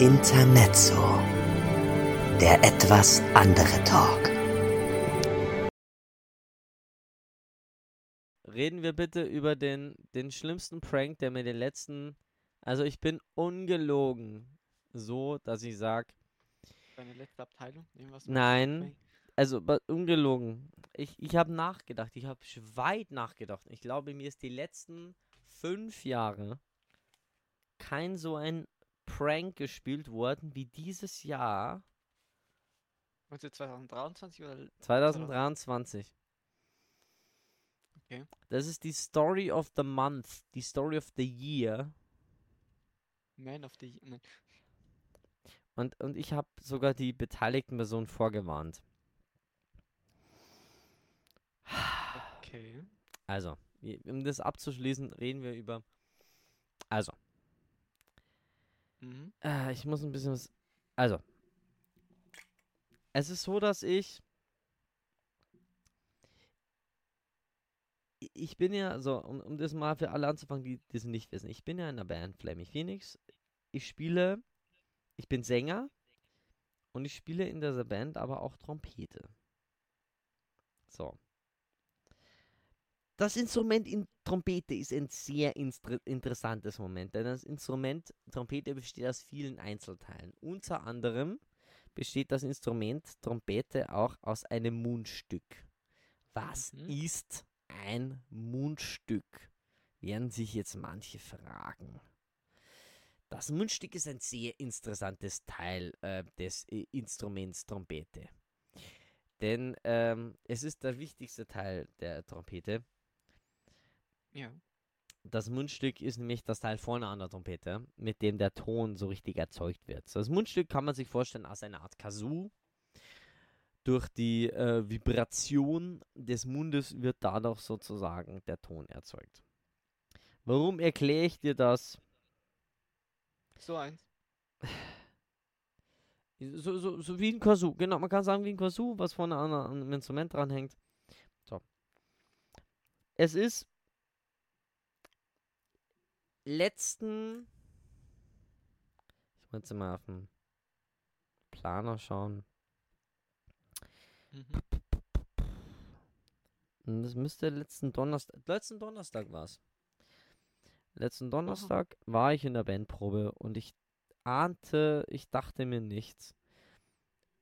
Intermezzo. Der etwas andere Talk. Reden wir bitte über den, den schlimmsten Prank, der mir den letzten. Also ich bin ungelogen. So, dass ich sag. Deine letzte Abteilung? Nein. Also ungelogen. Ich, ich habe nachgedacht. Ich habe weit nachgedacht. Ich glaube, mir ist die letzten fünf Jahre kein so ein Prank gespielt worden wie dieses Jahr Meinst du 2023 oder 2023. Okay. Das ist die Story of the Month, die Story of the Year. Man of the Nein. Und, und ich habe sogar die beteiligten Personen vorgewarnt. Okay. Also, um das abzuschließen, reden wir über. Also, Mhm. äh, ich muss ein bisschen was. Also, es ist so, dass ich. Ich bin ja, so, um, um das mal für alle anzufangen, die das nicht wissen. Ich bin ja in der Band Flammy Phoenix. Ich spiele, ich bin Sänger und ich spiele in dieser Band aber auch Trompete. So. Das Instrument in Trompete ist ein sehr interessantes Moment, denn das Instrument Trompete besteht aus vielen Einzelteilen. Unter anderem besteht das Instrument Trompete auch aus einem Mundstück. Was Mhm. ist ein Mundstück? Werden sich jetzt manche fragen. Das Mundstück ist ein sehr interessantes Teil äh, des äh, Instruments Trompete. Denn ähm, es ist der wichtigste Teil der Trompete. Ja. Das Mundstück ist nämlich das Teil vorne an der Trompete, mit dem der Ton so richtig erzeugt wird. So, das Mundstück kann man sich vorstellen als eine Art Kazoo. Durch die äh, Vibration des Mundes wird dadurch sozusagen der Ton erzeugt. Warum erkläre ich dir das? So eins. So, so, so wie ein Kazoo, genau, man kann sagen wie ein Kazoo, was vorne an, an einem Instrument dranhängt. So. Es ist letzten. Ich muss jetzt mal auf den Planer schauen. Mhm. Und Das müsste letzten Donnerstag. Letzten Donnerstag war es. Letzten Donnerstag war ich in der Bandprobe und ich ahnte, ich dachte mir nichts.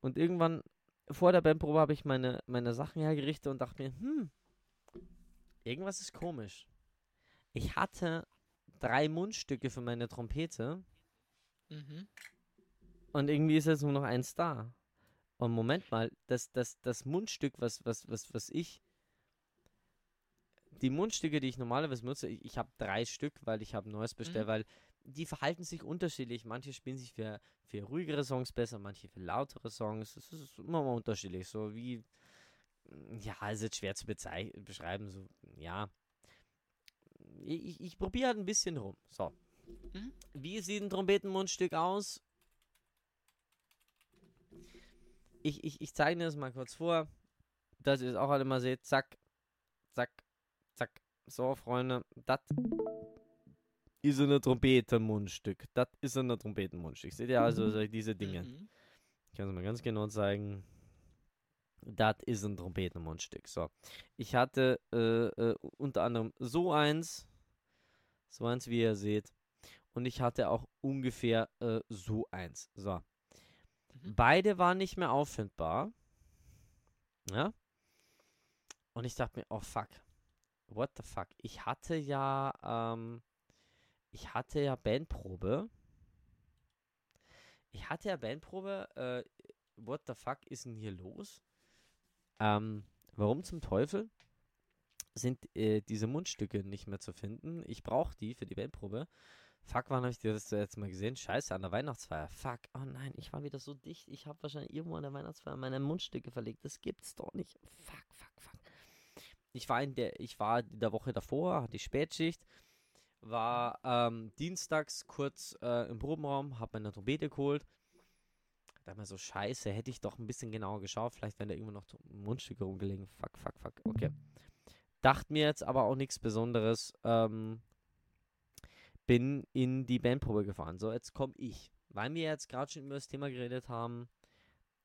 Und irgendwann vor der Bandprobe habe ich meine, meine Sachen hergerichtet und dachte mir, hm, irgendwas ist komisch. Ich hatte drei Mundstücke für meine Trompete Mhm. und irgendwie ist jetzt nur noch eins da. Und Moment mal, das, das, das Mundstück, was, was, was, was ich. Die Mundstücke, die ich normalerweise nutze, ich, ich habe drei Stück, weil ich habe ein neues bestellt, weil die verhalten sich unterschiedlich. Manche spielen sich für, für ruhigere Songs besser, manche für lautere Songs. Es ist immer mal unterschiedlich. So wie. Ja, ist jetzt schwer zu beschreiben. So, ja. Ich, ich, probiere halt ein bisschen rum. So. Mhm. Wie sieht ein Trompetenmundstück aus? Ich, ich, ich zeige dir das mal kurz vor, dass ihr es auch alle mal seht. Zack, zack, zack. So, Freunde, das ist ein Trompetenmundstück. Das ist ein Trompetenmundstück. Seht ihr also so diese Dinge? Mhm. Ich kann es mal ganz genau zeigen. Das ist ein Trompetenmundstück. So. Ich hatte äh, äh, unter anderem so eins, so eins, wie ihr seht. Und ich hatte auch ungefähr äh, so eins. So. Mhm. Beide waren nicht mehr auffindbar. Ja. Und ich dachte mir, oh fuck. What the fuck? Ich hatte ja, ähm, ich hatte ja Bandprobe. Ich hatte ja Bandprobe. Äh, what the fuck ist denn hier los? Ähm, warum zum Teufel sind äh, diese Mundstücke nicht mehr zu finden? Ich brauche die für die Bandprobe. Fuck, wann habe ich das jetzt mal gesehen? Scheiße, an der Weihnachtsfeier. Fuck, oh nein, ich war wieder so dicht. Ich habe wahrscheinlich irgendwo an der Weihnachtsfeier meine Mundstücke verlegt. Das gibt's doch nicht. Fuck, fuck, fuck. Ich war in der, ich war in der Woche davor, hatte ich Spätschicht, war ähm, dienstags kurz äh, im Probenraum, habe meine Trompete geholt. Da mir so, scheiße, hätte ich doch ein bisschen genauer geschaut. Vielleicht wären da irgendwo noch Mundstücke rumgelegen. Fuck, fuck, fuck. Okay. Dachte mir jetzt aber auch nichts Besonderes. Ähm, bin in die Bandprobe gefahren. So, jetzt komme ich. weil wir jetzt gerade schon über das Thema geredet haben,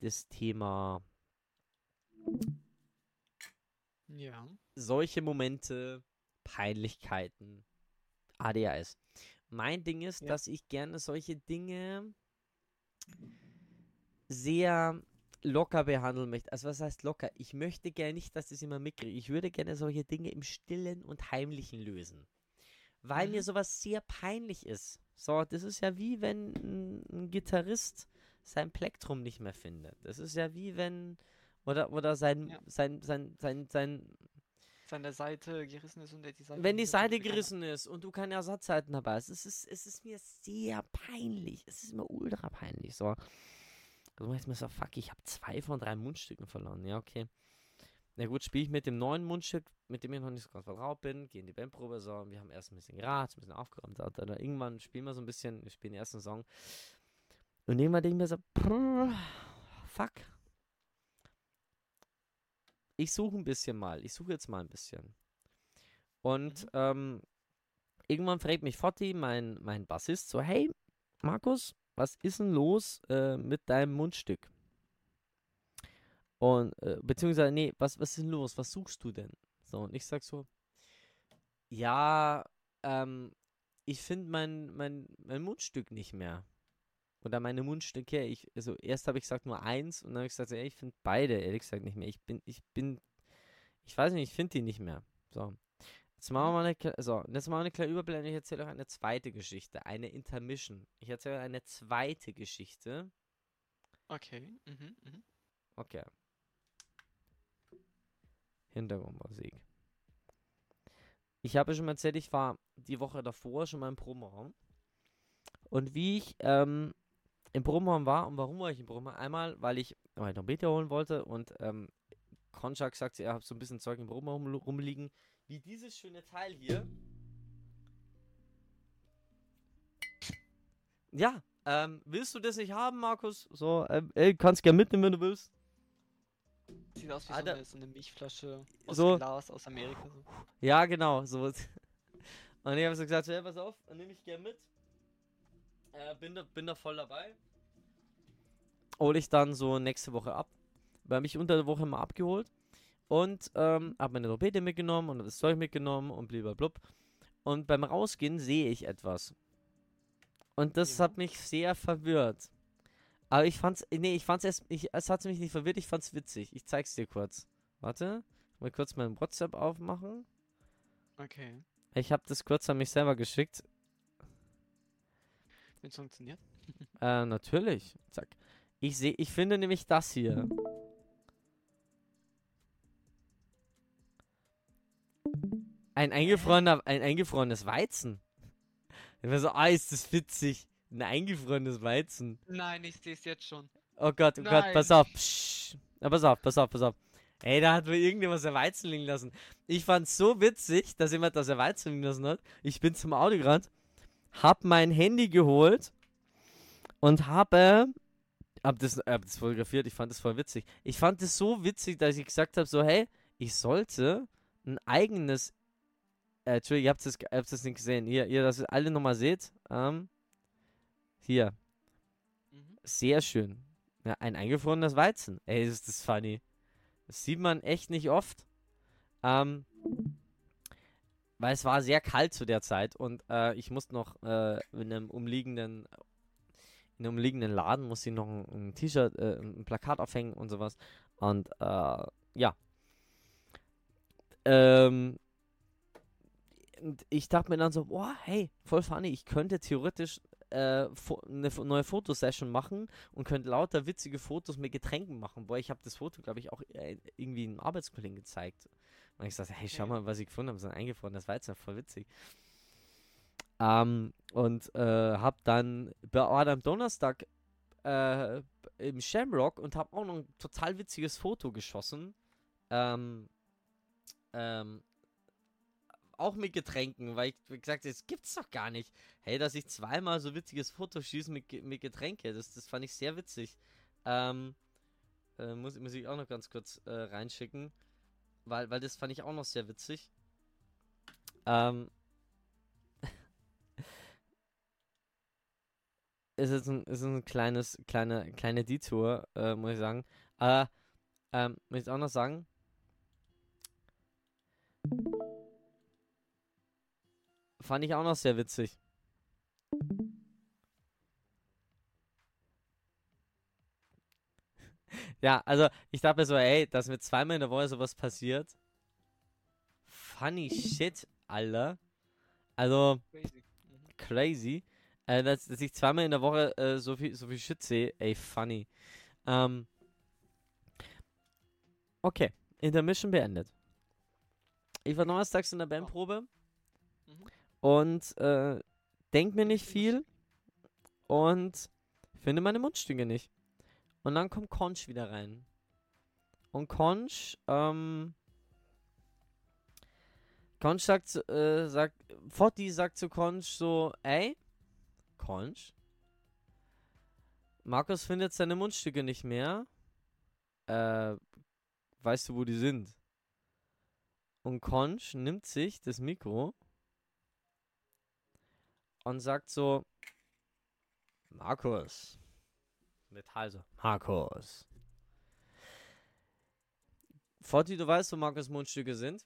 das Thema Ja. solche Momente, Peinlichkeiten, ADHS. Mein Ding ist, Ja. dass ich gerne solche Dinge sehr locker behandeln möchte. Also was heißt locker? Ich möchte gerne nicht, dass das immer mitkriege. Ich würde gerne solche Dinge im Stillen und Heimlichen lösen. Weil mir Mhm. sowas sehr peinlich ist. So, das ist ja wie wenn ein, ein Gitarrist sein Plektrum nicht mehr findet. Das ist ja wie wenn oder oder sein Ja. sein sein sein sein Seine Seite gerissen ist und er die Seite. wenn die Seite gerissen ist und du keine Ersatzseiten dabei hast, es ist, es ist mir sehr peinlich. Es ist mir ultra peinlich. So. Also ich mir so, fuck, ich habe zwei von drei Mundstücken verloren. Ja, okay. Na gut, spiele ich mit dem neuen Mundstück, mit dem ich noch nicht so ganz vertraut bin, gehe in die Bandprobe, so, und wir haben erst ein bisschen geraten, ein bisschen aufgeräumt, und dann irgendwann spielen wir so ein bisschen, wir spielen den ersten Song. Und irgendwann denke ich mir so, brrr, fuck. Ich suche ein bisschen mal, ich suche jetzt mal ein bisschen. Und Mhm. ähm, irgendwann fragt mich Fotti, mein, mein Bassist, so, hey, Markus, was ist denn los äh, mit deinem Mundstück? Und, äh, beziehungsweise, nee, was, was ist denn los? Was suchst du denn? So, und ich sag so, ja, ähm, ich finde mein, mein, mein Mundstück nicht mehr. Oder meine Mundstücke, ich, also erst habe ich gesagt nur eins und dann habe ich gesagt, so, ich finde beide, ehrlich gesagt, nicht mehr. Ich bin, ich bin, ich weiß nicht, ich finde die nicht mehr. So. Jetzt machen wir mal eine, so, und jetzt machen wir eine kleine Überblendung. Ich erzähle euch eine zweite Geschichte, eine Intermission. Ich erzähle euch eine zweite Geschichte. Okay. Mhm, mhm. Okay. Hintergrundmusik. Ich habe schon mal erzählt, ich war die Woche davor schon mal im Proberaum. Und wie ich ähm, im Proberaum war, und warum war ich im Proberaum? Einmal, weil ich meine Trompete holen wollte und ähm, Konchak sagt, er hat so ein bisschen Zeug im Proberaum rum- rumliegen, wie dieses schöne Teil hier. Ja, ähm, willst du das nicht haben, Markus? So, ähm, ey, kannst gerne mitnehmen, wenn du willst. Sieht aus wie so Alter. eine, so eine Milchflasche aus So. Glas aus Amerika. So. Ja, genau, so. Und ich habe so gesagt, so, hey, pass auf, dann nehme ich gern mit. Äh, bin, da, bin da voll dabei. Hol ich dann so nächste Woche ab. Weil mich unter der Woche mal abgeholt. Und ähm, habe meine Trompete mitgenommen und das Zeug mitgenommen und blablabla. Und beim Rausgehen sehe ich etwas. Und das Ja. hat mich sehr verwirrt. Aber ich fand's, nee, ich fand's erst, ich, es hat mich nicht verwirrt, ich fand's witzig. Ich zeig's dir kurz. Warte, mal kurz meinen WhatsApp aufmachen. Okay. Ich habe das kurz an mich selber geschickt. Wenn's funktioniert. Äh, natürlich. Zack. Ich sehe, ich finde nämlich das hier. Ein eingefrorener, ein eingefrorenes Weizen. Ich war so, ah, ist das witzig. Ein eingefrorenes Weizen. Nein, ich sehe es jetzt schon. Oh Gott, oh Gott, pass Nein. auf. Psch. Na, pass auf, pass auf, pass auf. Ey, da hat wohl irgendjemand sein Weizen liegen lassen. Ich fand's so witzig, dass jemand das Weizen liegen lassen hat. Ich bin zum Auto gerannt, hab mein Handy geholt und habe hab das, hab das fotografiert. Ich fand das voll witzig. Ich fand es so witzig, dass ich gesagt habe, so, hey, ich sollte ein eigenes äh, Entschuldigung, ihr habt ihr das nicht gesehen. Hier, ihr das alle nochmal seht. Ähm, hier. Mhm. Sehr schön. Ja, ein eingefrorenes Weizen. Ey, ist das funny. Das sieht man echt nicht oft. Ähm, weil es war sehr kalt zu der Zeit und äh, ich musste noch äh, in einem umliegenden in einem umliegenden Laden musste ich noch ein, ein T-Shirt, äh, ein Plakat aufhängen und sowas. Und äh, ja. Ähm, und ich dachte mir dann so, boah, hey, voll funny, ich könnte theoretisch äh, eine neue Fotosession machen und könnte lauter witzige Fotos mit Getränken machen. Boah, ich habe das Foto, glaube ich, auch äh, irgendwie einem Arbeitskollegen gezeigt. Und ich sagte, hey, schau mal, was ich gefunden habe, so ein eingefrorenes Weizen, voll witzig. Ähm, und äh, hab dann, war dann am Donnerstag äh, im Shamrock und hab auch noch ein total witziges Foto geschossen. Ähm, ähm, auch mit Getränken, weil ich gesagt, das gibt's doch gar nicht. Hey, dass ich zweimal so witziges Foto schieße mit, mit Getränke, das, das fand ich sehr witzig. Ähm, äh, muss, muss ich auch noch ganz kurz äh, reinschicken, weil, weil das fand ich auch noch sehr witzig. Ähm, ist jetzt ein, ist ein kleines, kleine, kleine Detour, äh, muss ich sagen. Äh, ähm, muss ich auch noch sagen. Fand ich auch noch sehr witzig. Ja, also ich dachte mir so, ey, dass mir zweimal in der Woche sowas passiert. Funny shit, Alter. Also, Crazy. Crazy. Äh, dass, dass ich zweimal in der Woche äh, so viel so viel Shit sehe, ey, funny. Ähm, okay, Intermission beendet. Ich war donnerstags in der Bandprobe Mhm. Und äh, denk mir nicht viel und finde meine Mundstücke nicht. Und dann kommt Conch wieder rein. Und Conch, ähm, Conch sagt, zu- äh, sagt, Fotti sagt zu Conch so, ey, Conch, Markus findet seine Mundstücke nicht mehr. Äh, weißt du, wo die sind? Und Conch nimmt sich das Mikro und sagt so, Markus. Metall so, Markus. Forti, du weißt, wo Markus Mundstücke sind?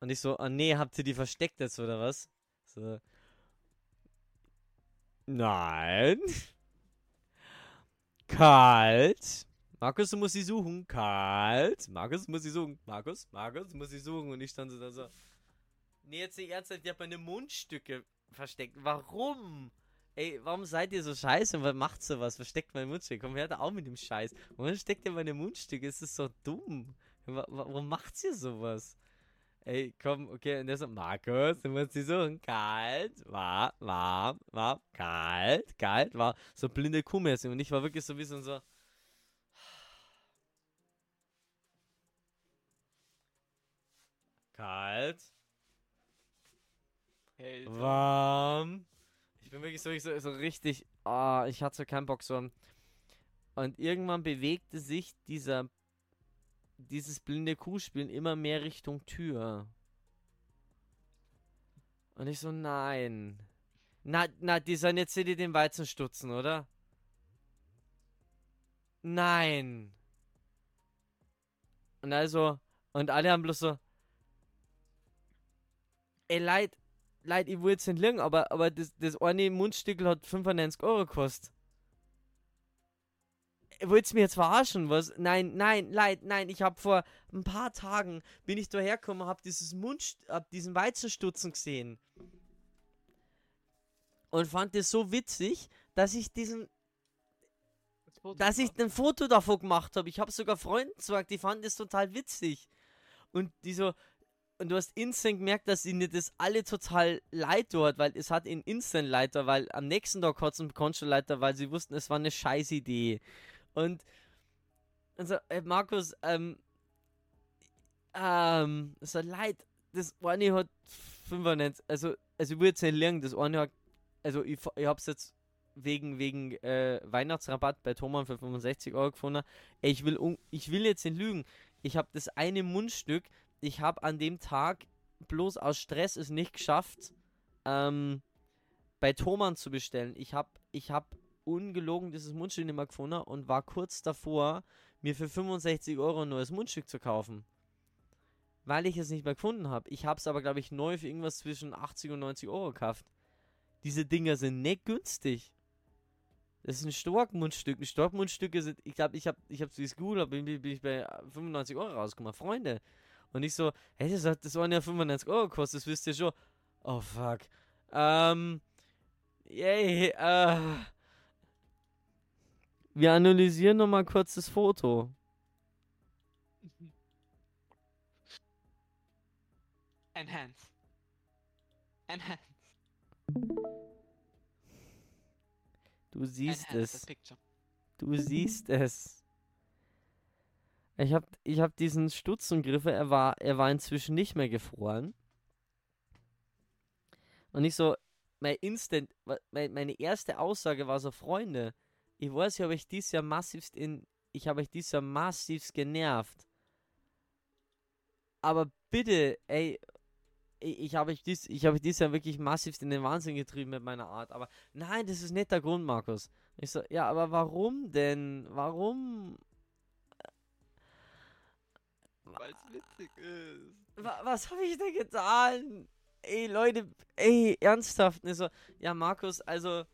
Und ich so, ah nee, habt ihr die versteckt jetzt oder was? So. Nein. Kalt. Markus, du musst sie suchen. Kalt. Markus, du musst sie suchen. Markus, Markus, du musst sie suchen. Und ich stand so da so. Nee, jetzt nicht ernsthaft, ich hab meine Mundstücke versteckt. Warum? Ey, warum seid ihr so scheiße und was macht sowas? Versteckt meine Mundstücke. Komm her da auch mit dem Scheiß. Warum steckt ihr meine Mundstücke? Es ist so dumm. Wa- wa- Warum macht ihr sowas? Ey, komm, okay, und der so, Markus, du musst die suchen. Kalt, warm, warm, warm, kalt, kalt, war so blinde Kuhmäßig. Und ich war wirklich so ein bisschen so. Kalt, Alter. warm. Ich bin wirklich so, so, so richtig. Ah, ich hatte so keinen Bock so. Und irgendwann bewegte sich dieser dieses blinde Kuhspielen immer mehr Richtung Tür. Und ich so, nein. Na, na, die sollen jetzt hier den Weizen stutzen, oder? Nein. Und also, und alle haben bloß so, ey, leid, leid, ich will jetzt nicht lügen, aber, aber das, das eine Mundstückel hat 95 Euro gekostet. Wollt's mir jetzt verarschen, was? Nein, nein, leid, nein, ich habe vor ein paar Tagen, bin ich da hergekommen, hab dieses Mund, hab diesen Weizenstutzen gesehen. Und fand das so witzig, dass ich diesen, dass ich ein Foto davon gemacht habe. Ich habe sogar Freunden gesagt, die fanden das total witzig. Und die so, und du hast instant gemerkt, dass ihnen das alle total leid tut, weil es hat ihnen instant leid, weil am nächsten Tag es einen schon leid, weil sie wussten, es war eine scheiß Idee. Und, und so, ey, Markus, ähm, ähm, so leid, das eine hat 95, also, also ich will jetzt nicht lernen, das eine hat, also ich, ich hab's jetzt wegen, wegen äh, Weihnachtsrabatt bei Thomann für 65 Euro gefunden. Ey, ich will, ich will jetzt nicht lügen. Ich habe das eine Mundstück, ich habe an dem Tag bloß aus Stress es nicht geschafft, ähm, bei Thomann zu bestellen. Ich habe ich hab ungelogen dieses Mundstück nicht mehr gefunden und war kurz davor, mir für 65 Euro ein neues Mundstück zu kaufen. Weil ich es nicht mehr gefunden habe. Ich habe es aber, glaube ich, neu für irgendwas zwischen 80 und 90 Euro gekauft. Diese Dinger sind nicht günstig. Das ist ein Storkmundstück. Ein Storkmundstücke sind, ich glaube, ich habe ich hab es gut, aber bin, bin ich bei 95 Euro rausgekommen. Freunde. Und ich so, hey, das, hat, das waren ja 95 Euro gekostet, das wisst ihr schon. Oh, fuck. Ähm, yay, äh. Wir analysieren nochmal kurz das Foto. Enhance. Enhance. Du siehst Enhance es. Du siehst es. Ich hab, ich hab diesen Stutzengriff, er war, er war inzwischen nicht mehr gefroren. Und ich so, mein Instant, meine erste Aussage war so, Freunde, ich weiß, ich habe euch dieses Jahr massivst in, ich habe euch dieses Jahr massivst genervt. Aber bitte, ey, ich, habe ich dies, ich habe dies ja wirklich massiv in den Wahnsinn getrieben mit meiner Art. Aber nein, das ist nicht der Grund, Markus. Ich so, ja, aber warum denn? Warum? Weil es witzig ist. Wa was habe ich denn getan? Ey, Leute, ey, ernsthaft. Ne, so, ja, Markus, also,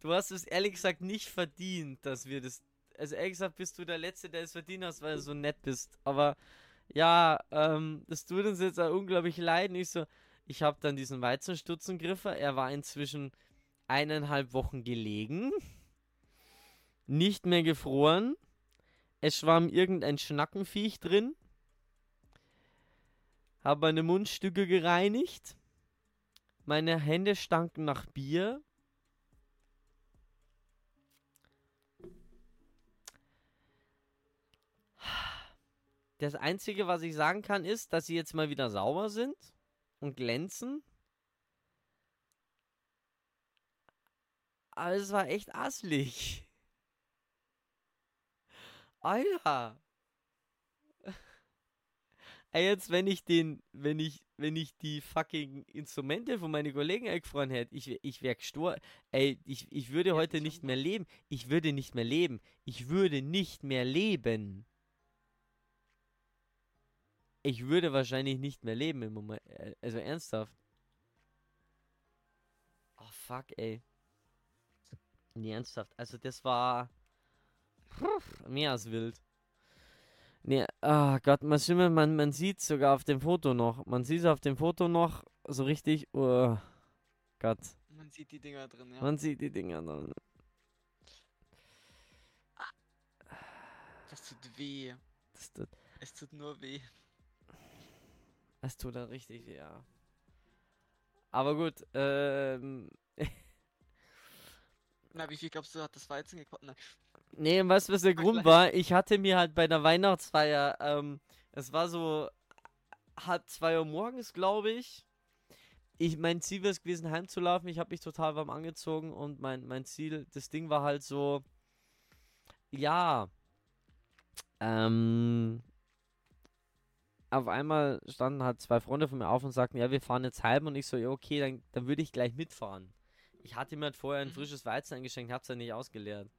du hast es ehrlich gesagt nicht verdient, dass wir das. Also, ehrlich gesagt, bist du der Letzte, der es verdient hast, weil du so nett bist. Aber, ja, ähm, das tut uns jetzt auch unglaublich leid. Und ich so, ich habe dann diesen Weizenstutzengriffer. Er war inzwischen eineinhalb Wochen gelegen. Nicht mehr gefroren. Es schwamm irgendein Schnackenviech drin habe meine Mundstücke gereinigt. Meine Hände stanken nach Bier. Das Einzige, was ich sagen kann, ist, dass sie jetzt mal wieder sauber sind und glänzen. Aber es war echt asslig. Alter. Ey, jetzt, wenn ich den, wenn ich, wenn ich die fucking Instrumente von meinen Kollegen eingefroren hätte, ich, ich wäre gestorben. Ey, ich, ich würde Ja, heute nicht mehr leben. Ich würde nicht mehr leben. Ich würde nicht mehr leben. Ich würde wahrscheinlich nicht mehr leben im Moment. äh, Also ernsthaft. Oh fuck, ey. Nee, ernsthaft. Also das war mehr als wild. Nee, ah Gott, man, man, man sieht sogar auf dem Foto noch. Man sieht es auf dem Foto noch so richtig. Oh Gott. Man sieht die Dinger drin, ja. Man sieht die Dinger dann. Das tut weh. Das, das, Es tut nur weh. das tut dann richtig, weh, ja. Aber gut, ähm. Na, wie viel glaubst du, hat das Weizen gekostet? Nein. Nee, weißt du, was der Grund war? Ich hatte mir halt bei der Weihnachtsfeier, ähm, es war so halb zwei Uhr morgens, glaube ich. Ich, mein Ziel wäre es gewesen, heimzulaufen. Ich habe mich total warm angezogen und mein, mein Ziel, das Ding war halt so, ja, ähm, auf einmal standen halt zwei Freunde von mir auf und sagten, ja, wir fahren jetzt heim und ich so, ja, okay, dann, dann würde ich gleich mitfahren. Ich hatte mir halt vorher ein Mhm. frisches Weizen eingeschenkt, hab's ja nicht ausgeleert.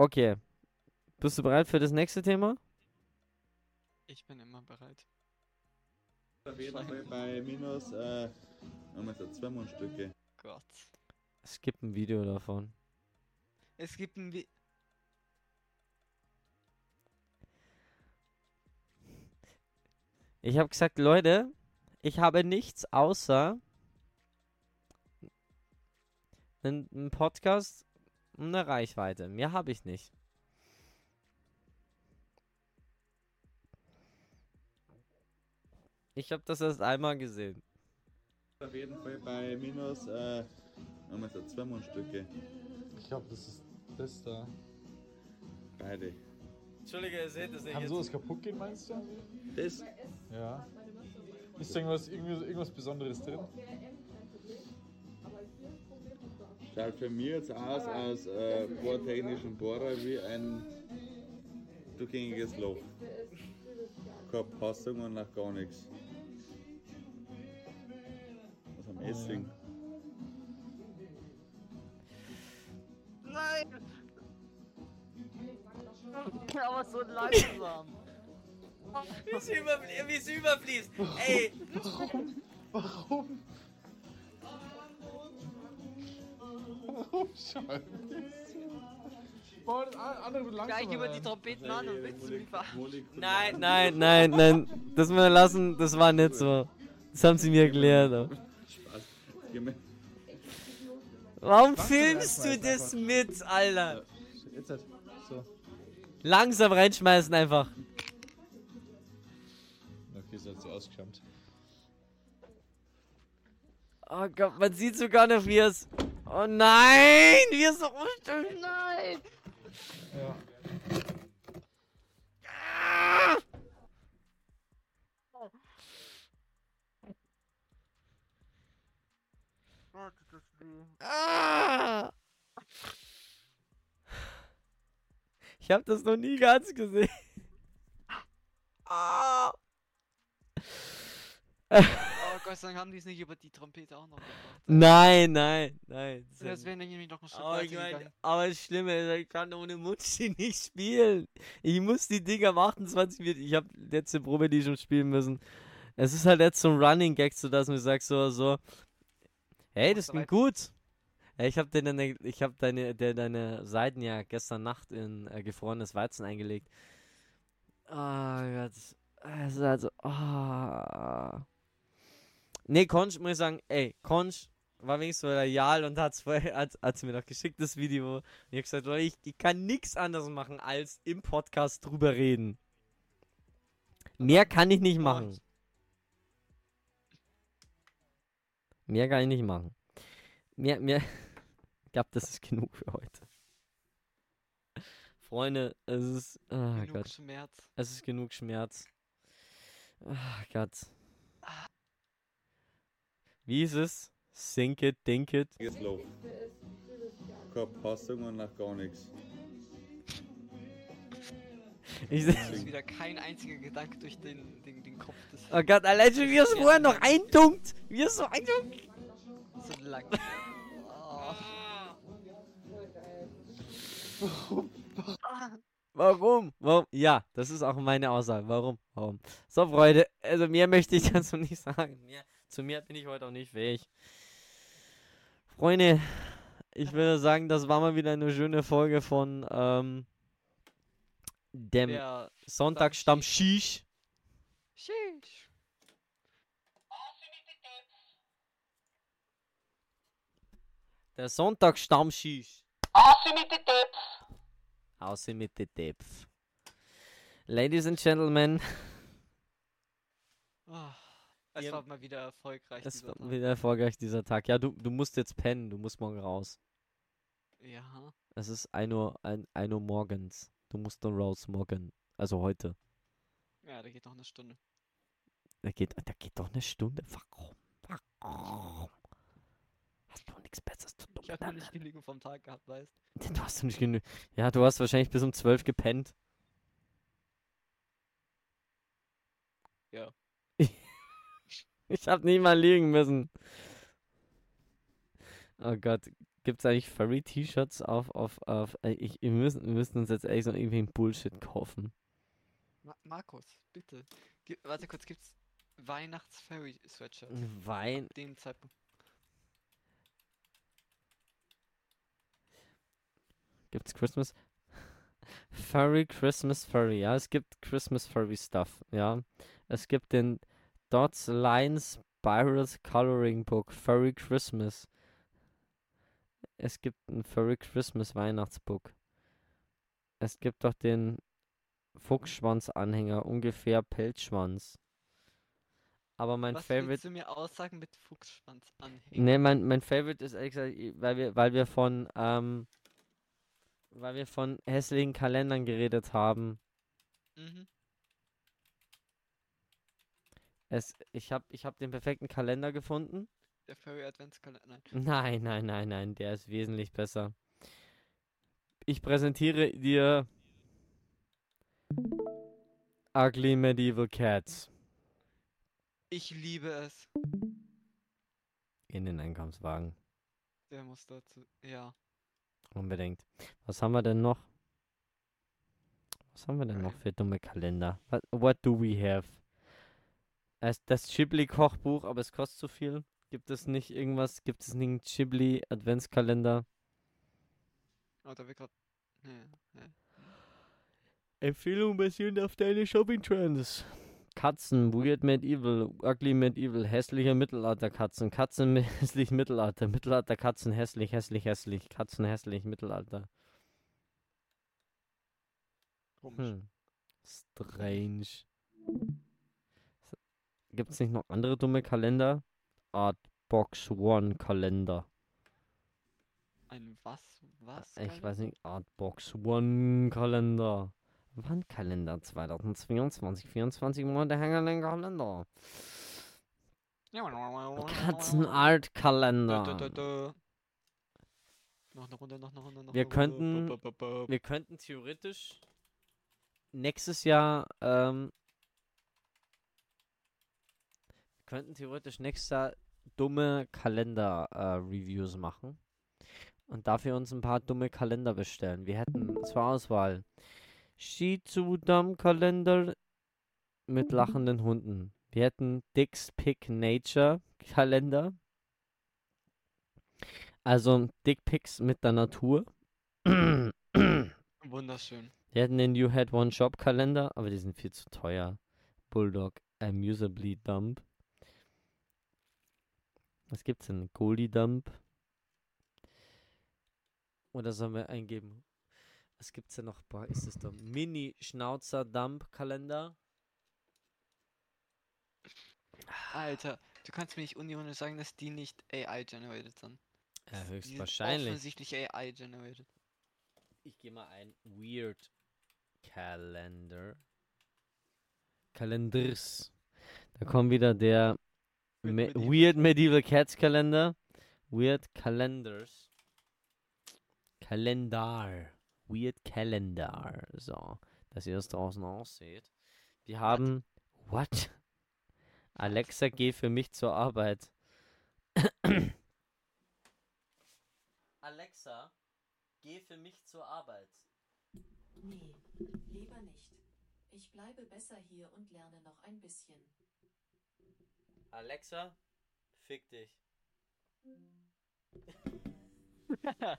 Okay. Bist du bereit für das nächste Thema? Ich bin immer bereit. Auf jeden Fall bei minus, äh, zwei Mundstücke. Gott. Es gibt ein Video davon. Es gibt ein Vi Ich habe gesagt, Leute, ich habe nichts außer einen, Podcast eine Reichweite. Mehr habe ich nicht. Ich habe das erst einmal gesehen. Auf jeden Fall bei minus, äh, haben wir zwei Mundstücke. Ich glaube, das ist das da. Beide. Entschuldige, ihr seht das nicht. Kann sowas kaputt gehen, meinst du? Das? Ja. Ist da irgendwas, irgendwas, irgendwas Besonderes drin? Schaut für mich jetzt aus als äh, bohrtechnischen Bohrer wie ein durchgängiges Loch. Keine Passung und nach gar nichts. Was am Essing. Nein! Aber so langsam. Wie es überfließt. Wie es überfließt. Ey, Warum? Warum Boah, das andere wird langsamer. Gleich über die. Trompeten an und willst du mich ver... Nein, nein, nein, nein. Das wir lassen, das war nicht so. Das haben sie mir erklärt. Warum Langsam filmst du das mit, Alter? Jetzt halt. So. Langsam reinschmeißen einfach. Okay, so hat sie ausgeschammt. Oh Gott, man sieht sogar noch, wie es. Oh nein, wir sind unstimmig, nein! Ja. Ah! Ah! Ich hab das noch nie ganz gesehen. Ah! Gott sei Dank haben die es nicht über die Trompete auch noch gebracht. Nein, nein, nein. das wäre nämlich noch ein Stück Aber, ich mein, aber das Schlimme ist, ich kann ohne Mutschi nicht spielen. Ich muss die Dinger am 28 Minuten. Ich habe letzte Probe die schon spielen müssen. Es ist halt jetzt so ein Running Gag, so dass man sagt so, so, hey, das weiter? gut. Ich habe deine, ich habe deine, der, deine Seiten ja gestern Nacht in äh, gefrorenes Weizen eingelegt. Oh Gott. Es ist also, ah. Nee, Conch, muss ich sagen, ey, Conch war wenigstens loyal und hat's vorher, hat, hat's mir noch geschickt, das Video. Und ich hab gesagt, Leute, ich, ich kann nichts anderes machen, als im Podcast drüber reden. Mehr kann ich nicht machen. Mehr kann ich nicht machen. Mehr, mehr. Ich glaube, das ist genug für heute. Freunde, es ist. Oh genug Gott. Schmerz. Es ist genug Schmerz. Ach Gott. Wie ist es? Sink it, dink it. Jetzt Loch. Keine Passung und nach gar nichts. Ich, Es ist wieder kein einziger Gedanke durch den, den, den Kopf des oh Gott, allein schon, wie er es vorher noch eindunkt. Wie es so eindunkt. so lang. Oh. Ah, Warum? Warum? Ja, das ist auch meine Aussage. Warum? Warum? So, Freunde, also mehr möchte ich dazu nicht sagen. Mehr, zu mehr bin ich heute auch nicht fähig. Freunde, ich würde sagen, das war mal wieder eine schöne Folge von ähm, dem Der Sonntagsstamm Shish. Sheesh. Der Sonntagsstamm Shish. Aussehen mit den Depf. Ladies and Gentlemen, Ah, es Ihr- war mal wieder erfolgreich. es war Tag. wieder erfolgreich dieser Tag. Ja, du, du musst jetzt pennen, du musst morgen raus. Ja. Es ist 1 Uhr, ein, 1 Uhr morgens. Du musst dann raus morgen. Also heute. Ja, da geht noch eine Stunde. Da geht, da geht doch eine Stunde. Warum? Warum? Hast du nichts Besseres zu tun? Ich habe nicht genügend vom Tag gehabt, weißt Du hast doch nicht genug. Ja, du hast wahrscheinlich bis um 12 gepennt. Ja. Ich hab nicht mal liegen müssen. Oh Gott. Gibt's eigentlich Furry-T-Shirts auf, auf, auf, äh, ich, wir müssen, wir müssen uns jetzt echt so irgendwie einen Bullshit kaufen. Ma Markus, bitte. Gi warte kurz, gibt's Weihnachts-Fairy-Sweatshirt? Wein, Ab dem Zeitpunkt. Gibt's Christmas? Furry, Christmas Furry. Ja, es gibt Christmas Furry Stuff. Ja, es gibt den Dots Lines Spirals Coloring Book Furry Christmas. Es gibt ein Furry Christmas Weihnachtsbook. Es gibt doch den Fuchsschwanz-Anhänger, ungefähr Pelzschwanz. Aber mein Was Favorite. willst du mir aussagen mit Fuchsschwanz anhängen? Ne, mein, mein Favorite ist ehrlich gesagt, weil wir, weil wir von, ähm, weil wir von hässlichen Kalendern geredet haben. Mhm. Es, ich habe ich hab den perfekten Kalender gefunden. Der Fairy Adventskalender. Nein. Nein, nein, nein, nein, der ist wesentlich besser. Ich präsentiere dir Ugly Medieval Cats Ich liebe es. in den Einkaufswagen. Der muss dazu. Ja. Unbedingt. Was haben wir denn noch? Was haben wir denn noch für dumme Kalender? What, what do we have? Es, das Ghibli-Kochbuch, aber es kostet zu viel. Gibt es nicht irgendwas? Gibt es nicht einen Ghibli-Adventskalender? Oh, da wird gerade. Nee, nee. Empfehlung basierend auf deine Shopping-Trends. Katzen, Weird Medieval, Ugly Medieval, hässlicher Mittelalter-Katzen, Katzen hässlich Mittelalter, Mittelalter-Katzen hässlich, hässlich, hässlich, Katzen hässlich, Mittelalter. Komisch. Hm. Strange. Gibt es nicht noch andere dumme Kalender? Artbox One Kalender. Ein was? Was? Ich Kalender? weiß nicht, Artbox One Kalender. Wandkalender 2022, 24 Monate hängen den Kalender. Katzenart Dö, dö, dö, Kalender. dö. Noch eine Runde, noch eine Runde, noch Wir eine könnten-. Wir könnten theoretisch nächstes Jahr, ähm, könnten theoretisch nächstes Jahr dumme Kalender-Reviews machen. Und dafür uns ein paar dumme Kalender bestellen. Wir hätten zur Auswahl Shizudam-Kalender mit lachenden Hunden. Wir hätten Dick's Pick Nature Kalender. Also Dick Pics mit der Natur. Wunderschön. Wir hätten den You Had One Shop Kalender, aber die sind viel zu teuer. Bulldog Amusably Dump. Was gibt's denn? Goldie Dump. Oder sollen wir eingeben? Was gibt's denn noch? Boah, ist das doch Mini Schnauzer Dump Kalender? Alter, du kannst mir nicht unironisch sagen, dass die nicht AI-generated sind. Ja, Die sind höchstwahrscheinlich. Offensichtlich AI-generated. Ich gehe mal ein Weird Calendar. Kalenders. Da kommt wieder der Me Medieval Weird Medieval Cats Kalender. Weird Calendars. Kalendar. Weird Calendar. So, dass ihr das draußen auch seht. Wir haben. What? Alexa, geh für mich zur Arbeit. Alexa, geh für mich zur Arbeit. Nee, lieber nicht. Ich bleibe besser hier und lerne noch ein bisschen. Alexa, fick dich.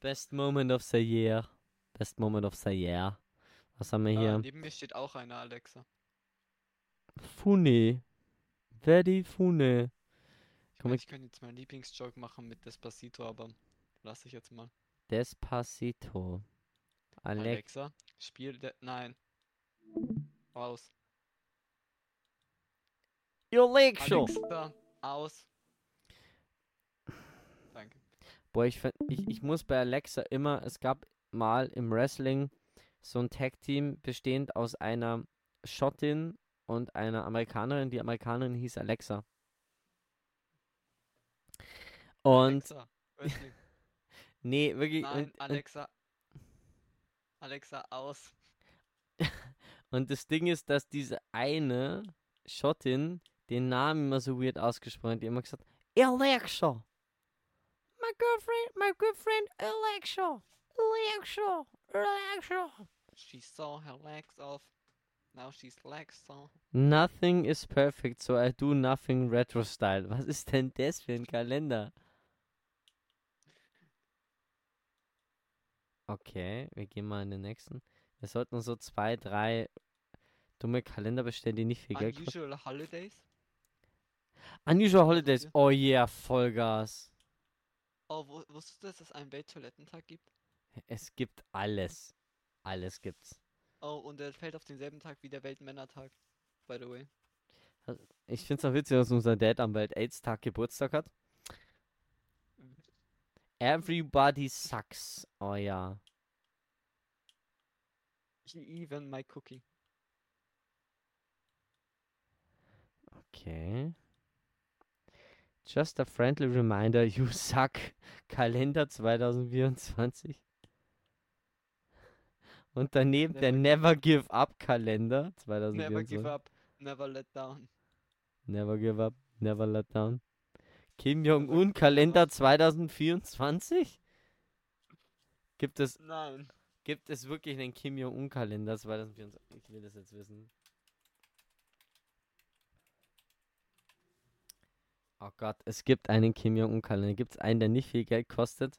Best Moment of the Year. Best Moment of the Year. Was haben wir Ah, hier? neben mir steht auch eine Alexa. Fune. Very Fune. Ich, mein, ich- ich könnte jetzt meinen Lieblingsjoke machen mit Despacito, aber lass ich jetzt mal. Despacito. Alex. Alexa, spiel de Nein. Aus. Your leg. Alexa, aus. Danke. Boah, ich, find- ich, ich muss bei Alexa immer, es gab mal im Wrestling so ein Tag-Team bestehend aus einer Schottin und einer Amerikanerin. Die Amerikanerin hieß Alexa. Und, Alexa, Wrestling. nee, wirklich, Nein, und, und, Alexa. Alexa, aus. und das Ding ist, dass diese eine Schottin den Namen immer so weird ausgesprochen. Die immer gesagt, Alexa. My girlfriend, my good friend Alexa. Alexa. Alexa. She saw her legs off. Now she's legs on. Nothing is perfect, so I do nothing retro style. Was ist denn das für ein Kalender? Okay, wir gehen mal in den nächsten. Wir sollten so zwei, drei dumme Kalender bestellen, die nicht viel Geld kosten. Unusual Holidays. Unusual Holidays. hier? Oh yeah, Vollgas. Oh, wu- wusstest du, dass es einen Welttoilettentag gibt? Es gibt alles. Alles gibt's. Oh, und er fällt auf denselben Tag wie der Weltmännertag. By the way. Ich find's auch witzig, dass unser Dad am Welt-AIDS-Tag Geburtstag hat. Everybody sucks. Oh ja. Even my cookie. Okay. Just a friendly reminder, you suck. Kalender 2024. Und daneben der Never Never Give Up Kalender Never 2024. give up. Never let down. Never Give Up, Never Let Down. Kim Jong-un Kalender 2024? Gibt es, Nein. gibt es wirklich einen Kim Jong-un Kalender 2024? Ich will das jetzt wissen. Oh Gott, es gibt einen Kim Jong-un Kalender. Gibt es einen, der nicht viel Geld kostet?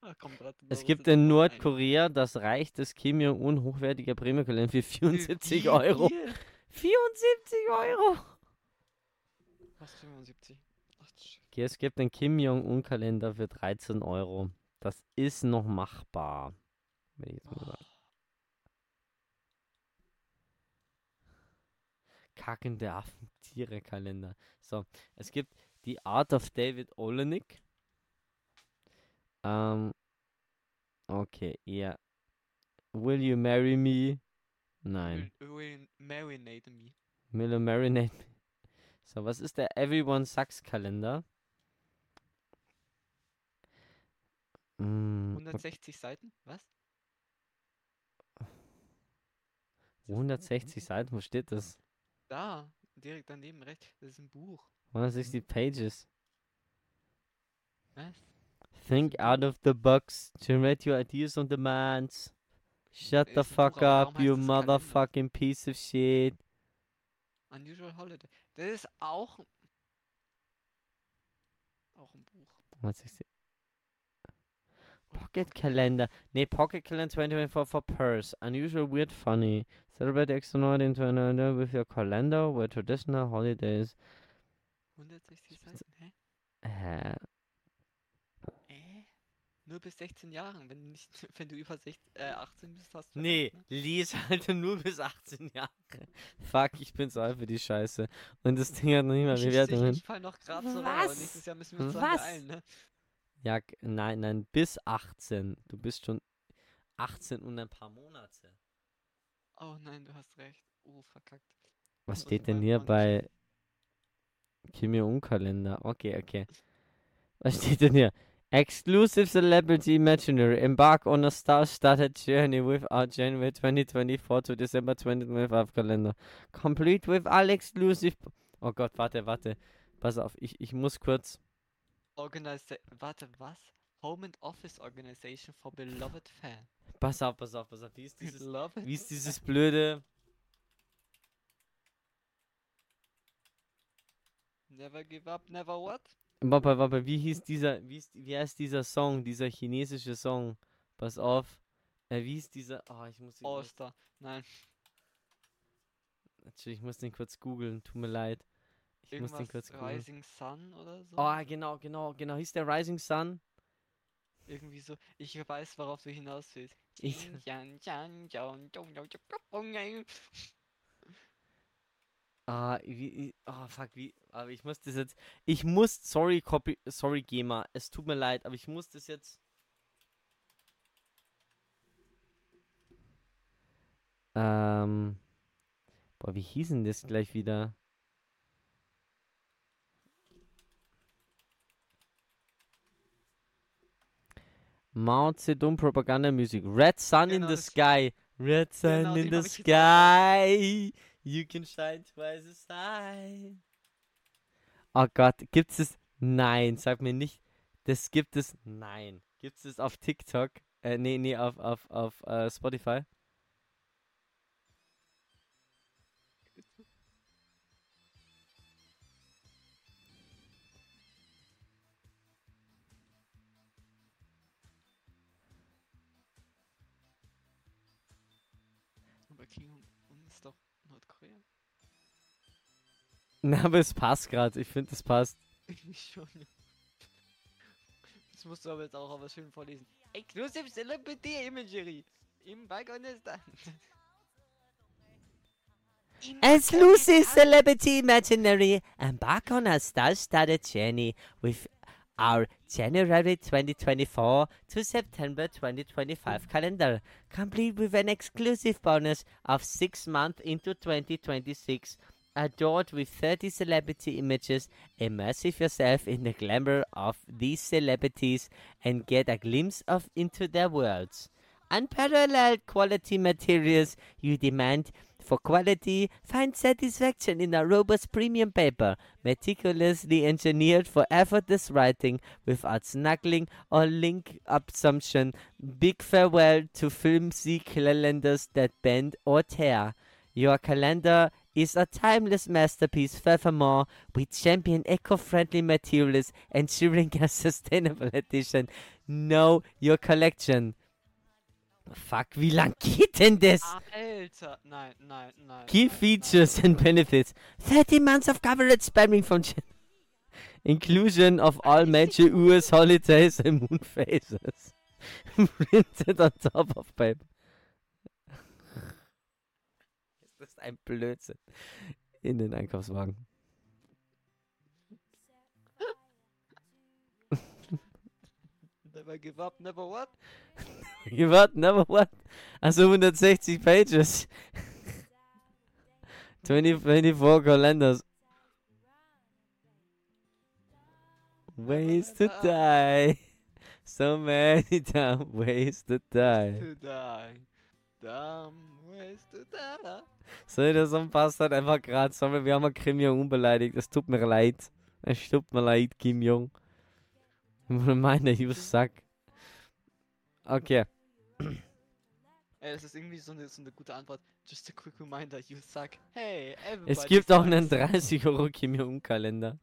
Ah, komm, grad Es gibt in ein? Nordkorea das Reich des Kim Jong-un hochwertiger Premium-Kalender für Wie 74 Euro. viel? 74 Euro! Was, 75? Ach, du Scheiße. Okay, es gibt einen Kim Jong-un-Kalender für 13 Euro. Das ist noch machbar. Wenn ich jetzt mal sage. Kackende Affen-Tiere-Kalender. So, es gibt die Art of David Olenek. Ähm, okay, ja. Will you marry me? Nein. Will, will marinate me. Will you marinate me? So, was ist der Everyone Sucks Kalender? Mm, okay. 160 Seiten? Was? 160 Seiten, wo steht das? Da, direkt daneben rechts. Das ist ein Buch. 160 Pages. Was? Think out of the box. Generate your ideas on demand. Shut the Buch, fuck aber up, you es Kalender? motherfucking piece of shit. Unusual Holiday. Das ist auch. Auch ein Buch. 160. Pocket Calendar. Nee, Pocket Calendar 2024 for Purse. Unusual, weird, funny. Celebrate extraordinary into another with your calendar where traditional holidays. 160 Seiten. Hä? Hä? Äh? Nur bis 16 Jahren. Wenn du nicht, wenn du über 16, äh, 18 bist, hast du. Nee, ne? lies halt nur bis 18 Jahre. Fuck, ich bin so alt für die Scheiße. Und das Ding hat noch nicht mal Bewertungen. ich fall noch gerade so rein, aber Was? nächstes Jahr müssen wir uns Was? beeilen, ne? Ja, nein, nein, bis 18. Du bist schon 18 und ein paar Monate. Oh nein, du hast recht. Oh, verkackt. Was muss steht denn hier bei Kim Jong-un-Kalender? Okay, okay. Was steht denn hier? Exclusive Celebrity Imaginary. Embark on a star-studded journey with our January 2024 to December 2025 Kalender. Complete with all exclusive... Oh Gott, warte, warte. Pass auf, ich, ich muss kurz... Organisa Warte, was? Home and Office Organization for Beloved Fan. Pass auf, pass auf, pass auf. Wie ist dieses, wie ist dieses blöde... Never give up, never what? Warte, warte, wie hieß dieser, wie, ist, wie heißt dieser Song, dieser chinesische Song? Pass auf. Äh, wie ist dieser, oh, ich muss kurz, Oster. Nein, Entschuldigung, ich muss den kurz googeln, tut mir leid. Ich muss den irgendwas kurz googeln. Rising Sun oder so. Oh, genau, genau, genau, hieß der Rising Sun? Irgendwie so. Ich weiß, worauf du hinaus willst. Ich-. Ah, wie, wie- oh, fuck, wie, aber ich muss das jetzt, ich muss, sorry, Copy, sorry, GEMA, es tut mir leid, aber ich muss das jetzt, ähm, boah, wie hieß denn das gleich wieder? Mao Zedong Propaganda Music. Red Sun in Genau, the das- Sky. Red Sun Genau, in the Sky. You can shine twice as high. Oh Gott, gibt's es? Nein, sag mir nicht. Das gibt es. Nein. Gibt's es auf TikTok? Äh, nee, nee, auf, auf, auf äh, Spotify? Na, aber es passt gerade. Ich finde, es passt. Irgendwie schon. Das musst du aber jetzt auch aber schön vorlesen. Exclusive Celebrity Imagery. Im Balkon. Exclusive celebrity imaginary. Embark on a star-studded journey with our January 2024 to September 2025 calendar, complete with an exclusive bonus of six months into 2026. Adored with 30 celebrity images, immerse yourself in the glamour of these celebrities and get a glimpse of into their worlds. Unparalleled quality materials you demand for quality, find satisfaction in a robust premium paper, meticulously engineered for effortless writing without snuggling or link assumption. Big farewell to flimsy calendars that bend or tear. Your calendar is a timeless masterpiece. Furthermore, we champion eco-friendly materials, ensuring a sustainable edition. Know your collection. Fuck, wie lang geht denn das? Alter. Nein, nein, nein. Key nein, features and benefits. 30 months of coverage spanning from inclusion of all major US holidays and moon phases. Printed on top of paper. Ein Blödsinn? In den Einkaufswagen. Never give up, never what? What? Never what? Also 160 pages. 20, 24 calendars. Ways to die. So many dumb ways to die. To die. Da, bist du da. So, der Song passt halt einfach gerade. Sorry, wir haben Kim Jong unbeleidigt. Es tut mir leid. Es tut mir leid, Kim Jong. Ich meine, you suck. Okay. Ey, das ist irgendwie so eine, so eine gute Antwort. Just a quick reminder, you suck. Hey, everybody Es gibt auch einen sucks. 30 Euro Kim Jong-Kalender.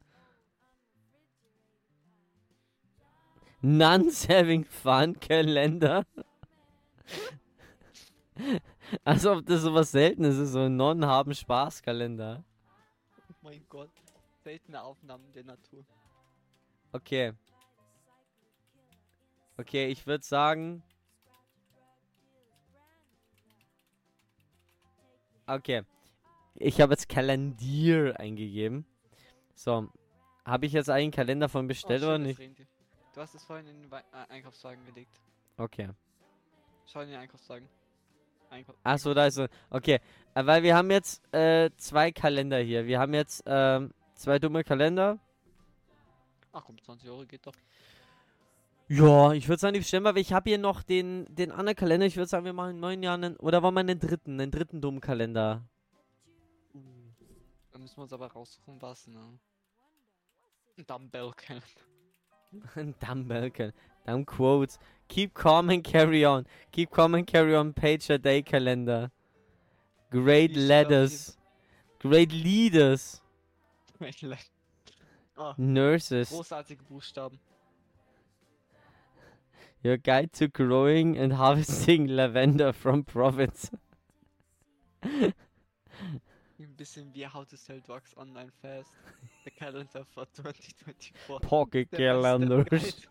Nuns having fun Kalender. Als ob das sowas Seltenes ist, so ein Nonnen haben Spaß Kalender. Oh mein Gott. Seltene Aufnahmen der Natur. Okay. Okay, ich würde sagen. Okay. Ich habe jetzt Kalendier eingegeben. So. Habe ich jetzt einen Kalender von bestellt oh, oder nicht? Rentier. Du hast es vorhin in den äh, Einkaufswagen gelegt. Okay. Schau in den Einkaufswagen. Achso, da ist er. Okay. Äh, weil wir haben jetzt äh, zwei Kalender hier. Wir haben jetzt ähm, zwei dumme Kalender. Ach komm, 20 Euro geht doch. Ja, ich würde sagen, bestellen wir, weil ich habe hier noch den, den anderen Kalender. Ich würde sagen, wir machen in neun Jahren einen, oder wollen wir einen dritten, einen dritten dummen Kalender? Dann müssen wir uns aber raussuchen, was, ne? Ein Dumbbell Calendar. Ein Dumbbell, Cal- Dumb Quotes. Keep calm and carry on. Keep calm and carry on. Page a day calendar. Great letters. Great leaders. oh, Nurses. großartige Buchstaben. Your guide to growing and harvesting lavender from profits. Ein bisschen wie How to Sell Drugs Online Fast. The Calendar for 2024. Pocket Der calendars.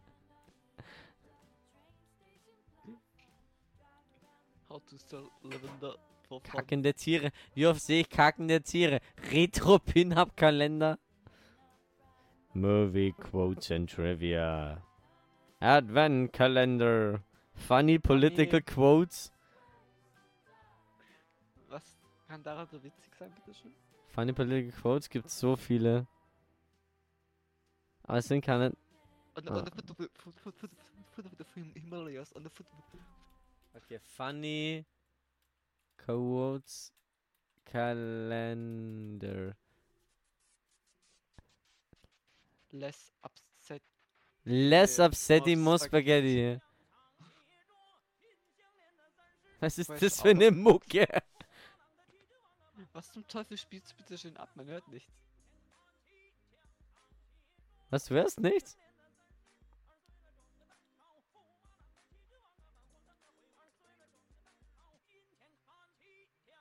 How to Sell Lavender for fun. Kackende Tiere. Wie oft sehe ich kackende Tiere? Retro Pin-Up Kalender. Movie Quotes and Trivia. Advent Calendar. Funny Political Quotes. Kann daran so witzig sein, bitteschön? Funny Political Quotes gibt so viele. Aber es sind keine. On the, Ah. on the foot of the, foot, foot, foot, foot of the Him- Himalayas, on the foot of the... Okay, Funny Quotes Calendar. Less upset. Less Yeah, upsetting, more more spaghetti. Was ist das für eine Mucke? Was zum Teufel spielst du bitte schön ab? Man hört nichts. Was, du hörst nichts?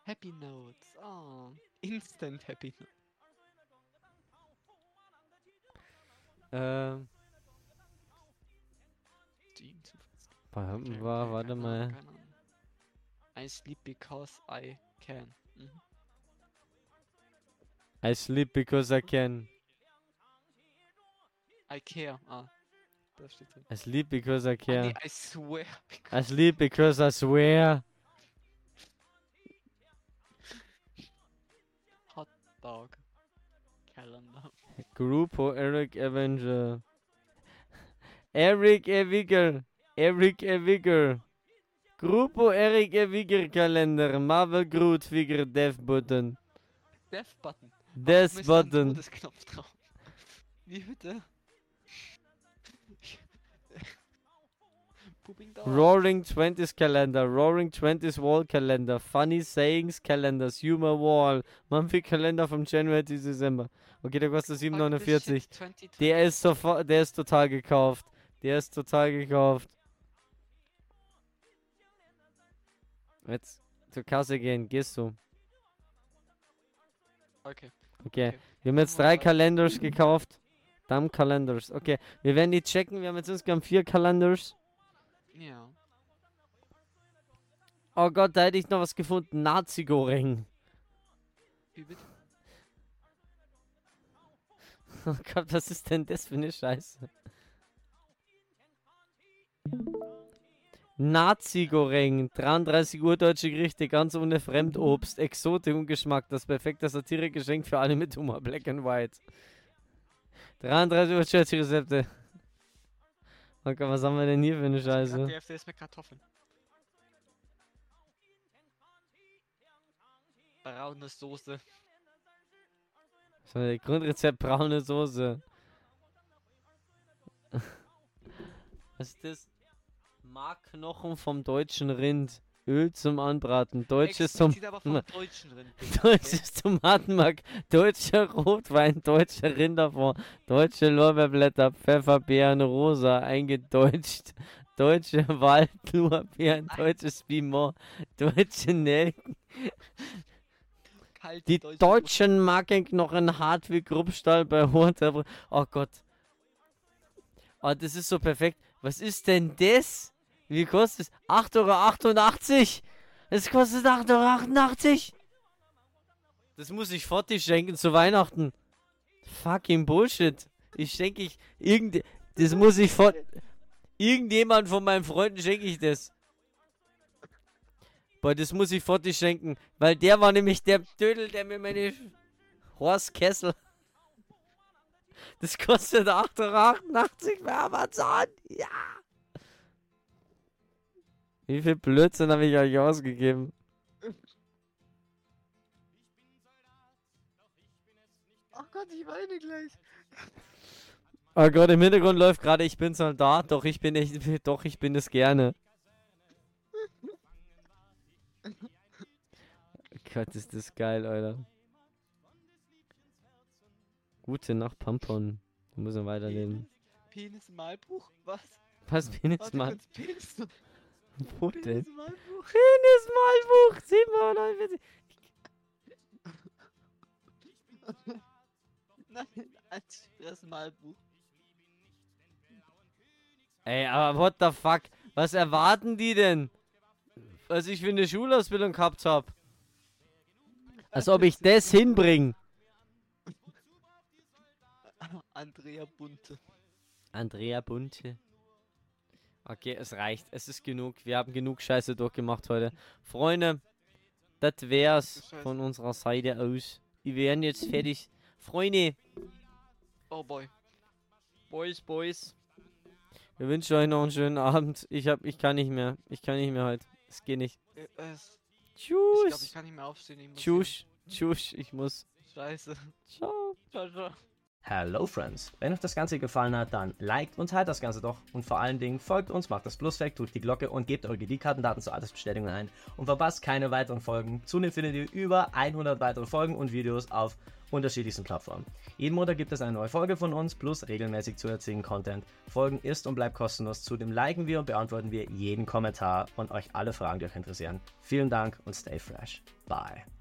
Happy Notes. Oh, instant Happy Notes. Ähm, war, war warte mal. I sleep because I can. Mhm. I sleep because I can. I care. Ah, da steht drin. I sleep because I care. nee, I swear. I sleep because I swear. hot dog. Calendar. Grupo Eric Avenger. Eric Ewiger. Eric Ewiger. Grupo Eric Ewiger Kalender. Marvel Groot Figure Death Button. Death Button. Death Warum ist da Button. Todesknopf drauf. Wie bitte? Roaring Twenties Kalender, Roaring Twenties Wall Kalender, Funny Sayings Kalenders, Humor Wall, Monthly Kalender vom January to December. Okay, der kostet Fuck this 7,49. shit, 2020. Der ist sofort, der ist total gekauft. Der ist total gekauft. Jetzt zur Kasse gehen, gehst du. Okay. Okay. Wir haben jetzt drei Kalenders gekauft. Dumb Kalenders. Okay, wir werden die checken. Wir haben jetzt insgesamt vier Kalenders. Ja. Oh Gott, da hätte ich noch was gefunden. Nazi-Goreng. Wie bitte? Oh Gott, was ist denn das für eine Scheiße? Nazi-Goreng, 33 urdeutsche Gerichte, ganz ohne Fremdobst, Exotik und Geschmack, das perfekte Satire-Geschenk für alle mit Humor, Black and White. 33 urdeutsche Rezepte. Okay, was haben wir denn hier für eine dachte, Scheiße? Der ist mit Kartoffeln. braune Soße. So, Grundrezept braune Soße. Was ist das? Markknochen vom deutschen Rind. Öl zum Anbraten. Deutsches zum. Deutsches Tomatenmark, deutscher Rotwein, deutscher Rinderfond, deutsche Lorbeerblätter, Pfefferbeeren rosa, eingedeutscht, deutsche Waldlorbeeren, deutsches Piment, deutsche Nelken, Kalte die deutsche deutschen Markenknochen hart wie Gruppstahl bei Temperatur. Oh Gott. Oh, das ist so perfekt. Was ist denn das? Wie kostet es? 8,88 Euro. Es kostet 8,88 Euro. Das muss ich Fotti schenken zu Weihnachten. Fucking Bullshit. Ich schenke ich irgend das muss ich Fort irgendjemand von meinen Freunden schenke ich das. Boah, das muss ich Fotti schenken, weil der war nämlich der Dödel, der mir meine Horst Kessel das kostet 8,88 Euro bei Amazon. Ja. Wie viel Blödsinn habe ich euch ausgegeben? Oh Gott, ich weine gleich. Oh Gott, im Hintergrund läuft gerade, ich bin Soldat, doch ich bin echt, doch ich bin es gerne. Gott, ist das geil, Alter. Gute Nacht, Pampon. Wir müssen weiterleben. Penis Malbuch? Was? Was, Penis mal? Penis, Wo denn? Penis im Malbuch? Penis Malbuch, 749. Nein, als das Malbuch. Ey, aber what the fuck? Was erwarten die denn? Was ich für eine Schulausbildung gehabt hab? Als ob ich das hinbring. Andrea Bunte. Andrea Bunte. Okay, es reicht. Es ist genug. Wir haben genug Scheiße durchgemacht heute. Freunde, das wär's von unserer Seite aus. Wir werden jetzt fertig. Freunde, Oh boy. Boys, Boys. Wir wünschen euch noch einen schönen Abend. Ich hab, ich kann nicht mehr. Ich kann nicht mehr heute. Es geht nicht. Äh, es- Ich glaube, ich Tschüss. kann nicht mehr aufstehen. Ich muss Tschüss. Tschüss. Ich muss. Scheiße. Ciao. Ciao, ciao. Hello Friends! Wenn euch das Ganze gefallen hat, dann liked und teilt das Ganze doch. Und vor allen Dingen folgt uns, macht das Plus weg, drückt die Glocke und gebt eure GD-Kartendaten zur Altersbestätigung ein. Und verpasst keine weiteren Folgen. Zudem findet ihr über 100 weitere Folgen und Videos auf unterschiedlichsten Plattformen. Jeden Montag gibt es eine neue Folge von uns, plus regelmäßig zusätzlichen Content. Folgen ist und bleibt kostenlos. Zudem liken wir und beantworten wir jeden Kommentar und euch alle Fragen, die euch interessieren. Vielen Dank und stay fresh. Bye.